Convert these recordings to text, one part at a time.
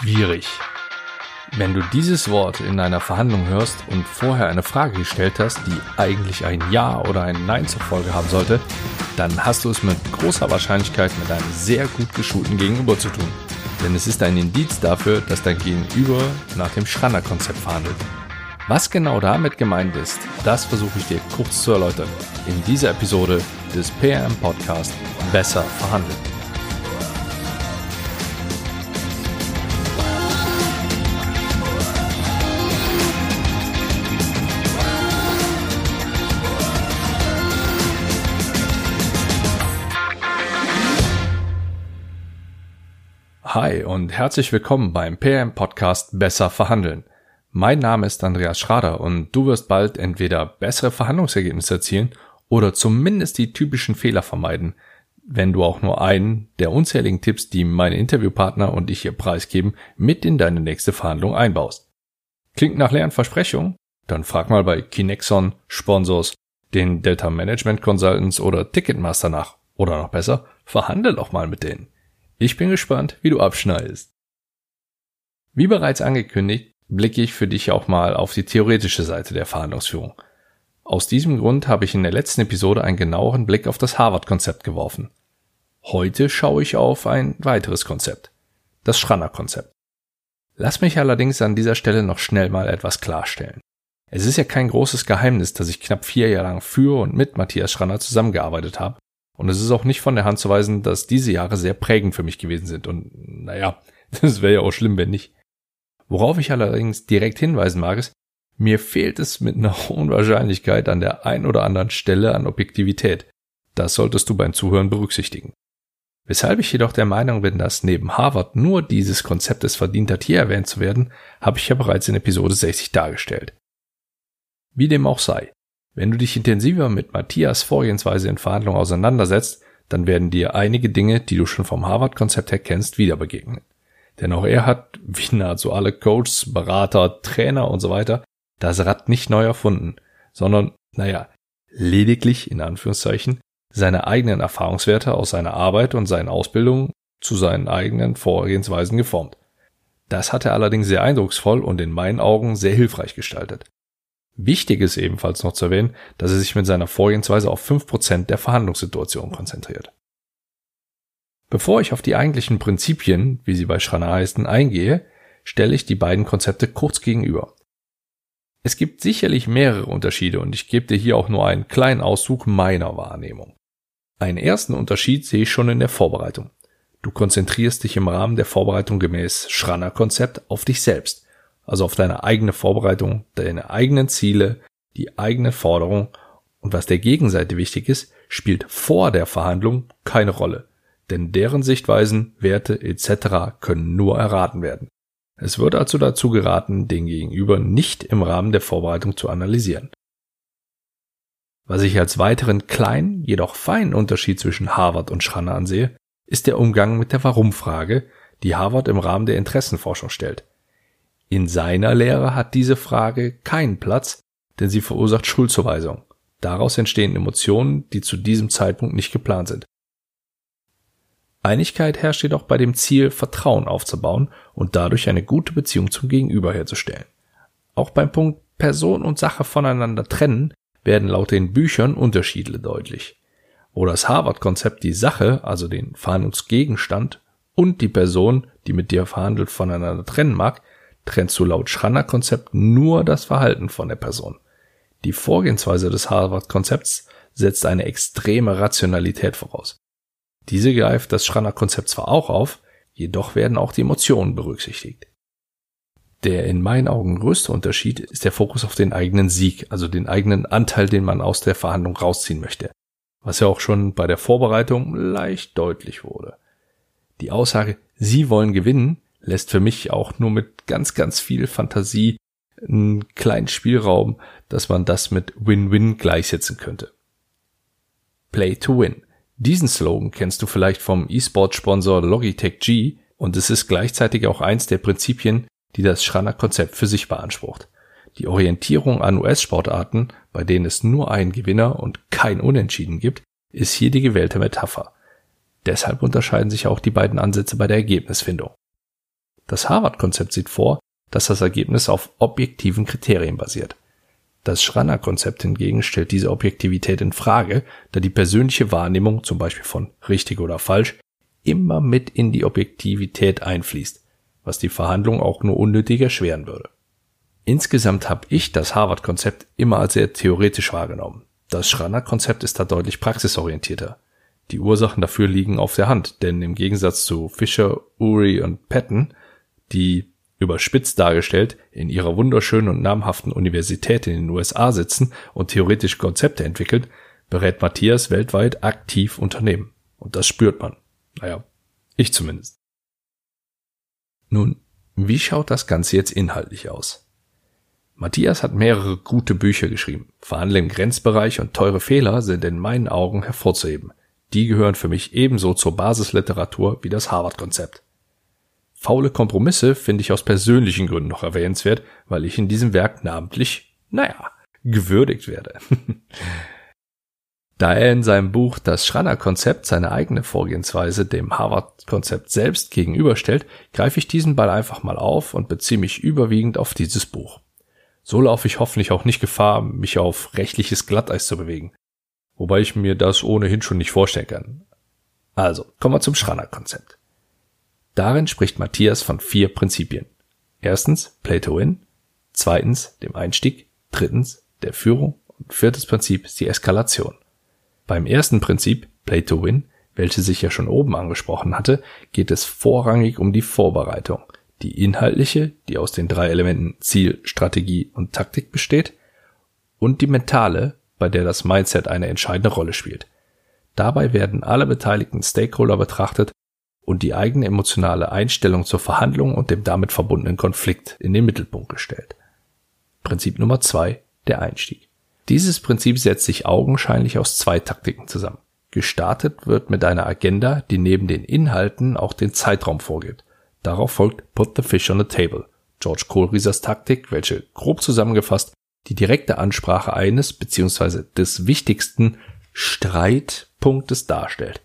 Schwierig. Wenn du dieses Wort in einer Verhandlung hörst und vorher eine Frage gestellt hast, die eigentlich ein Ja oder ein Nein zur Folge haben sollte, dann hast du es mit großer Wahrscheinlichkeit mit einem sehr gut geschulten Gegenüber zu tun. Denn es ist ein Indiz dafür, dass dein Gegenüber nach dem Schranner-Konzept verhandelt. Was genau damit gemeint ist, das versuche ich dir kurz zu erläutern in dieser Episode des PRM Podcast Besser verhandeln. Hi und herzlich willkommen beim PM Podcast Besser verhandeln. Mein Name ist Andreas Schrader und du wirst bald entweder bessere Verhandlungsergebnisse erzielen oder zumindest die typischen Fehler vermeiden, wenn du auch nur einen der unzähligen Tipps, die meine Interviewpartner und ich hier preisgeben, mit in deine nächste Verhandlung einbaust. Klingt nach leeren Versprechungen? Dann frag mal bei Kinexon, Sponsors, den Delta Management Consultants oder Ticketmaster nach. Oder noch besser, verhandel doch mal mit denen. Ich bin gespannt, wie du abschneidest. Wie bereits angekündigt, blicke ich für dich auch mal auf die theoretische Seite der Verhandlungsführung. Aus diesem Grund habe ich in der letzten Episode einen genaueren Blick auf das Harvard-Konzept geworfen. Heute schaue ich auf ein weiteres Konzept, das Schranner-Konzept. Lass mich allerdings an dieser Stelle noch schnell mal etwas klarstellen. Es ist ja kein großes Geheimnis, dass ich knapp vier Jahre lang für und mit Matthias Schranner zusammengearbeitet habe. Und es ist auch nicht von der Hand zu weisen, dass diese Jahre sehr prägend für mich gewesen sind. Und naja, das wäre ja auch schlimm, wenn nicht. Worauf ich allerdings direkt hinweisen mag, ist, mir fehlt es mit einer hohen Wahrscheinlichkeit an der ein oder anderen Stelle an Objektivität. Das solltest du beim Zuhören berücksichtigen. Weshalb ich jedoch der Meinung bin, dass neben Harvard nur dieses Konzept es verdient hat, hier erwähnt zu werden, habe ich ja bereits in Episode 60 dargestellt. Wie dem auch sei, wenn du dich intensiver mit Matthias Vorgehensweise in Verhandlungen auseinandersetzt, dann werden dir einige Dinge, die du schon vom Harvard-Konzept her kennst, wieder begegnen. Denn auch er hat, wie nahezu alle Coaches, Berater, Trainer und so weiter, das Rad nicht neu erfunden, sondern, naja, lediglich, in Anführungszeichen, seine eigenen Erfahrungswerte aus seiner Arbeit und seinen Ausbildungen zu seinen eigenen Vorgehensweisen geformt. Das hat er allerdings sehr eindrucksvoll und in meinen Augen sehr hilfreich gestaltet. Wichtig ist ebenfalls noch zu erwähnen, dass er sich mit seiner Vorgehensweise auf 5% der Verhandlungssituation konzentriert. Bevor ich auf die eigentlichen Prinzipien, wie sie bei Schranner heißen, eingehe, stelle ich die beiden Konzepte kurz gegenüber. Es gibt sicherlich mehrere Unterschiede und ich gebe dir hier auch nur einen kleinen Auszug meiner Wahrnehmung. Einen ersten Unterschied sehe ich schon in der Vorbereitung. Du konzentrierst dich im Rahmen der Vorbereitung gemäß Schranner Konzept auf dich selbst, also auf deine eigene Vorbereitung, deine eigenen Ziele, die eigene Forderung und was der Gegenseite wichtig ist, spielt vor der Verhandlung keine Rolle denn deren Sichtweisen, Werte etc. können nur erraten werden. Es wird also dazu geraten, den Gegenüber nicht im Rahmen der Vorbereitung zu analysieren. Was ich als weiteren kleinen, jedoch feinen Unterschied zwischen Harvard und Schranner ansehe, ist der Umgang mit der Warum-Frage, die Harvard im Rahmen der Interessenforschung stellt. In seiner Lehre hat diese Frage keinen Platz, denn sie verursacht Schuldzuweisung. Daraus entstehen Emotionen, die zu diesem Zeitpunkt nicht geplant sind. Einigkeit herrscht jedoch bei dem Ziel, Vertrauen aufzubauen und dadurch eine gute Beziehung zum Gegenüber herzustellen. Auch beim Punkt Person und Sache voneinander trennen werden laut den Büchern Unterschiede deutlich. Wo das Harvard-Konzept die Sache, also den Verhandlungsgegenstand und die Person, die mit dir verhandelt, voneinander trennen mag, trennst du laut Schranner-Konzept nur das Verhalten von der Person. Die Vorgehensweise des Harvard-Konzepts setzt eine extreme Rationalität voraus. Diese greift das Schranner-Konzept zwar auch auf, jedoch werden auch die Emotionen berücksichtigt. Der in meinen Augen größte Unterschied ist der Fokus auf den eigenen Sieg, also den eigenen Anteil, den man aus der Verhandlung rausziehen möchte, was ja auch schon bei der Vorbereitung leicht deutlich wurde. Die Aussage, Sie wollen gewinnen, lässt für mich auch nur mit ganz, ganz viel Fantasie einen kleinen Spielraum, dass man das mit Win-Win gleichsetzen könnte. Play to Win. Diesen Slogan kennst du vielleicht vom E-Sport-Sponsor Logitech G und es ist gleichzeitig auch eins der Prinzipien, die das Schranner Konzept für sich beansprucht. Die Orientierung an US-Sportarten, bei denen es nur einen Gewinner und kein Unentschieden gibt, ist hier die gewählte Metapher. Deshalb unterscheiden sich auch die beiden Ansätze bei der Ergebnisfindung. Das Harvard-Konzept sieht vor, dass das Ergebnis auf objektiven Kriterien basiert. Das Schranner-Konzept hingegen stellt diese Objektivität in Frage, da die persönliche Wahrnehmung, zum Beispiel von richtig oder falsch, immer mit in die Objektivität einfließt, was die Verhandlung auch nur unnötig erschweren würde. Insgesamt habe ich das Harvard-Konzept immer als sehr theoretisch wahrgenommen. Das Schranner-Konzept ist da deutlich praxisorientierter. Die Ursachen dafür liegen auf der Hand, denn im Gegensatz zu Fisher, Uri und Patton, die überspitzt dargestellt in ihrer wunderschönen und namhaften Universität in den USA sitzen und theoretische Konzepte entwickelt, berät Matthias weltweit aktiv Unternehmen. Und das spürt man. Naja, ich zumindest. Nun, wie schaut das Ganze jetzt inhaltlich aus? Matthias hat mehrere gute Bücher geschrieben. Verhandle im Grenzbereich und teure Fehler sind in meinen Augen hervorzuheben. Die gehören für mich ebenso zur Basisliteratur wie das Harvard-Konzept. Faule Kompromisse finde ich aus persönlichen Gründen noch erwähnenswert, weil ich in diesem Werk namentlich, naja, gewürdigt werde. da er in seinem Buch Das Schranner-Konzept seine eigene Vorgehensweise dem Harvard-Konzept selbst gegenüberstellt, greife ich diesen Ball einfach mal auf und beziehe mich überwiegend auf dieses Buch. So laufe ich hoffentlich auch nicht Gefahr, mich auf rechtliches Glatteis zu bewegen. Wobei ich mir das ohnehin schon nicht vorstellen kann. Also, kommen wir zum Schranner-Konzept. Darin spricht Matthias von vier Prinzipien. Erstens Play to Win, zweitens dem Einstieg, drittens der Führung und viertes Prinzip ist die Eskalation. Beim ersten Prinzip Play to Win, welches ich ja schon oben angesprochen hatte, geht es vorrangig um die Vorbereitung, die inhaltliche, die aus den drei Elementen Ziel, Strategie und Taktik besteht, und die mentale, bei der das Mindset eine entscheidende Rolle spielt. Dabei werden alle beteiligten Stakeholder betrachtet und die eigene emotionale Einstellung zur Verhandlung und dem damit verbundenen Konflikt in den Mittelpunkt gestellt. Prinzip Nummer zwei, der Einstieg. Dieses Prinzip setzt sich augenscheinlich aus zwei Taktiken zusammen. Gestartet wird mit einer Agenda, die neben den Inhalten auch den Zeitraum vorgibt. Darauf folgt Put the Fish on the Table, George Kohlriesers Taktik, welche grob zusammengefasst die direkte Ansprache eines bzw. des wichtigsten Streitpunktes darstellt.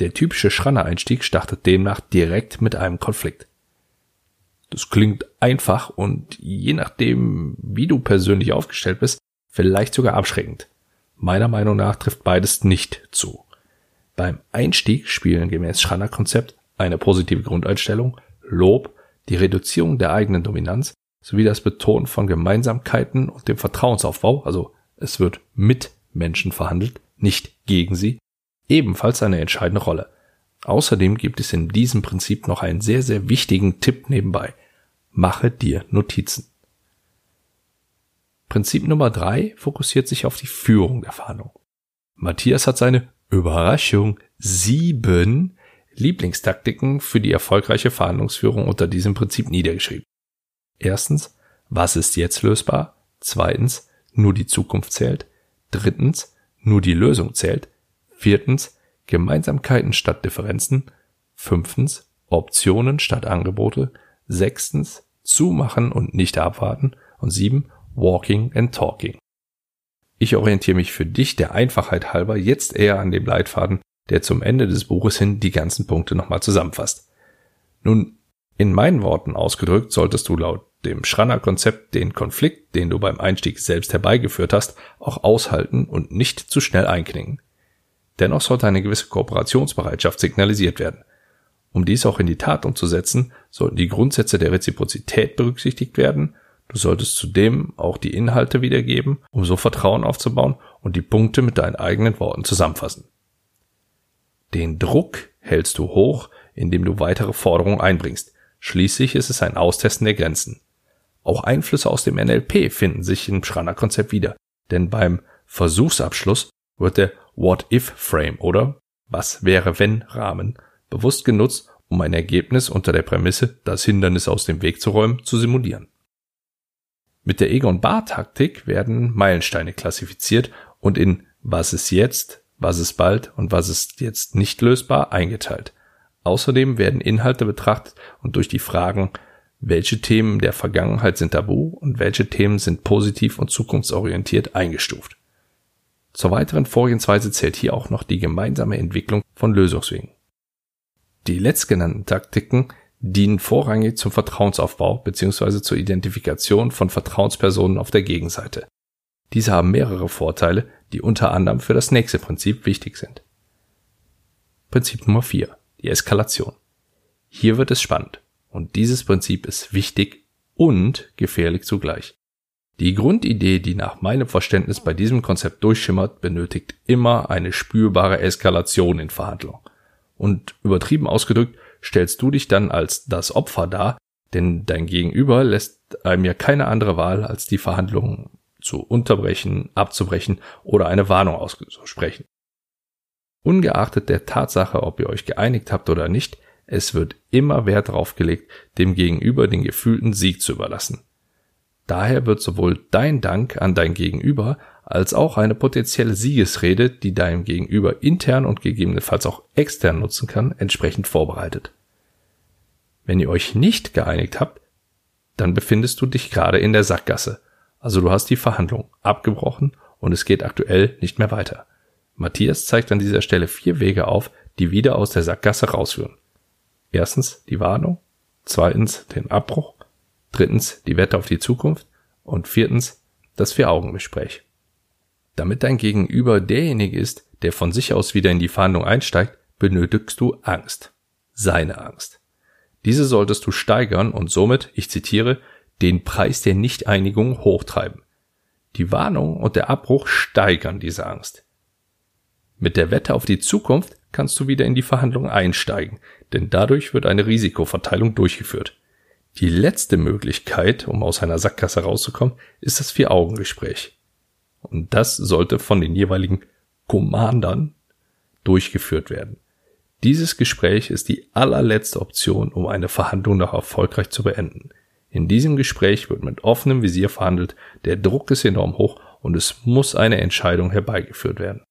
Der typische Schranner-Einstieg startet demnach direkt mit einem Konflikt. Das klingt einfach und je nachdem, wie du persönlich aufgestellt bist, vielleicht sogar abschreckend. Meiner Meinung nach trifft beides nicht zu. Beim Einstieg spielen gemäß Schranner-Konzept eine positive Grundeinstellung, Lob, die Reduzierung der eigenen Dominanz sowie das Betonen von Gemeinsamkeiten und dem Vertrauensaufbau, also es wird mit Menschen verhandelt, nicht gegen sie, ebenfalls eine entscheidende Rolle. Außerdem gibt es in diesem Prinzip noch einen sehr, sehr wichtigen Tipp nebenbei. Mache dir Notizen. Prinzip Nummer drei fokussiert sich auf die Führung der Verhandlung. Matthias hat seine Überraschung sieben Lieblingstaktiken für die erfolgreiche Verhandlungsführung unter diesem Prinzip niedergeschrieben. Erstens, was ist jetzt lösbar? Zweitens, nur die Zukunft zählt. Drittens, nur die Lösung zählt. Viertens, Gemeinsamkeiten statt Differenzen. Fünftens, Optionen statt Angebote. Sechstens, zumachen und nicht abwarten. Und sieben, walking and talking. Ich orientiere mich für dich der Einfachheit halber jetzt eher an dem Leitfaden, der zum Ende des Buches hin die ganzen Punkte nochmal zusammenfasst. Nun, in meinen Worten ausgedrückt solltest du laut dem Schranner-Konzept den Konflikt, den du beim Einstieg selbst herbeigeführt hast, auch aushalten und nicht zu schnell einknicken. Dennoch sollte eine gewisse Kooperationsbereitschaft signalisiert werden. Um dies auch in die Tat umzusetzen, sollten die Grundsätze der Reziprozität berücksichtigt werden. Du solltest zudem auch die Inhalte wiedergeben, um so Vertrauen aufzubauen und die Punkte mit deinen eigenen Worten zusammenfassen. Den Druck hältst du hoch, indem du weitere Forderungen einbringst. Schließlich ist es ein Austesten der Grenzen. Auch Einflüsse aus dem NLP finden sich im Schranner-Konzept wieder, denn beim Versuchsabschluss wird der What-If-Frame oder Was wäre wenn Rahmen bewusst genutzt, um ein Ergebnis unter der Prämisse, das Hindernis aus dem Weg zu räumen, zu simulieren. Mit der Egon-Bar-Taktik werden Meilensteine klassifiziert und in Was ist jetzt, was ist bald und was ist jetzt nicht lösbar eingeteilt. Außerdem werden Inhalte betrachtet und durch die Fragen, welche Themen der Vergangenheit sind tabu und welche Themen sind positiv und zukunftsorientiert eingestuft. Zur weiteren Vorgehensweise zählt hier auch noch die gemeinsame Entwicklung von Lösungswegen. Die letztgenannten Taktiken dienen vorrangig zum Vertrauensaufbau bzw. zur Identifikation von Vertrauenspersonen auf der Gegenseite. Diese haben mehrere Vorteile, die unter anderem für das nächste Prinzip wichtig sind. Prinzip Nummer 4. Die Eskalation. Hier wird es spannend. Und dieses Prinzip ist wichtig und gefährlich zugleich. Die Grundidee, die nach meinem Verständnis bei diesem Konzept durchschimmert, benötigt immer eine spürbare Eskalation in Verhandlungen. Und übertrieben ausgedrückt, stellst du dich dann als das Opfer dar, denn dein Gegenüber lässt einem ja keine andere Wahl, als die Verhandlungen zu unterbrechen, abzubrechen oder eine Warnung auszusprechen. Ungeachtet der Tatsache, ob ihr euch geeinigt habt oder nicht, es wird immer Wert darauf gelegt, dem Gegenüber den gefühlten Sieg zu überlassen. Daher wird sowohl dein Dank an dein Gegenüber als auch eine potenzielle Siegesrede, die deinem Gegenüber intern und gegebenenfalls auch extern nutzen kann, entsprechend vorbereitet. Wenn ihr euch nicht geeinigt habt, dann befindest du dich gerade in der Sackgasse. Also du hast die Verhandlung abgebrochen und es geht aktuell nicht mehr weiter. Matthias zeigt an dieser Stelle vier Wege auf, die wieder aus der Sackgasse rausführen. Erstens die Warnung, zweitens den Abbruch, drittens die Wette auf die Zukunft und viertens das Vier-Augen-Gespräch. Damit dein Gegenüber derjenige ist, der von sich aus wieder in die Verhandlung einsteigt, benötigst du Angst. Seine Angst. Diese solltest du steigern und somit, ich zitiere, den Preis der Nichteinigung hochtreiben. Die Warnung und der Abbruch steigern diese Angst. Mit der Wette auf die Zukunft kannst du wieder in die Verhandlung einsteigen, denn dadurch wird eine Risikoverteilung durchgeführt. Die letzte Möglichkeit, um aus einer Sackgasse rauszukommen, ist das Vier-Augen-Gespräch. Und das sollte von den jeweiligen Commandern durchgeführt werden. Dieses Gespräch ist die allerletzte Option, um eine Verhandlung noch erfolgreich zu beenden. In diesem Gespräch wird mit offenem Visier verhandelt, der Druck ist enorm hoch und es muss eine Entscheidung herbeigeführt werden.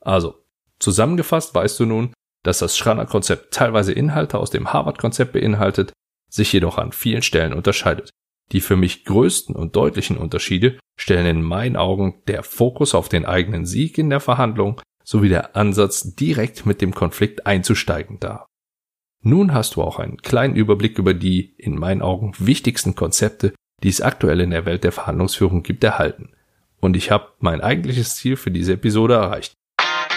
Also, zusammengefasst weißt du nun, dass das Schranner-Konzept teilweise Inhalte aus dem Harvard-Konzept beinhaltet, sich jedoch an vielen Stellen unterscheidet. Die für mich größten und deutlichen Unterschiede stellen in meinen Augen der Fokus auf den eigenen Sieg in der Verhandlung sowie der Ansatz, direkt mit dem Konflikt einzusteigen dar. Nun hast du auch einen kleinen Überblick über die, in meinen Augen, wichtigsten Konzepte, die es aktuell in der Welt der Verhandlungsführung gibt, erhalten. Und ich habe mein eigentliches Ziel für diese Episode erreicht.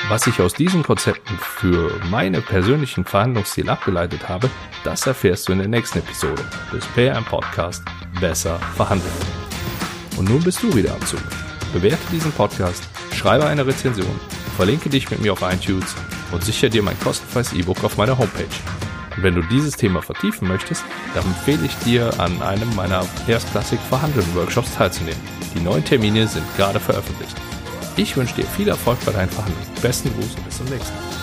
Was ich aus diesen Konzepten für meine persönlichen Verhandlungsziel abgeleitet habe, das erfährst du in der nächsten Episode des PM Podcast Besser verhandeln. Und nun bist du wieder am Zug. Bewerte diesen Podcast, schreibe eine Rezension, verlinke dich mit mir auf iTunes und sichere dir mein kostenfreies E-Book auf meiner Homepage und wenn du dieses Thema vertiefen möchtest, dann empfehle ich dir, an einem meiner erstklassig verhandelnden Workshops teilzunehmen. Die neuen Termine sind gerade veröffentlicht. Ich wünsche dir viel Erfolg bei deinen Verhandlungen. Besten Gruß und bis zum nächsten Mal.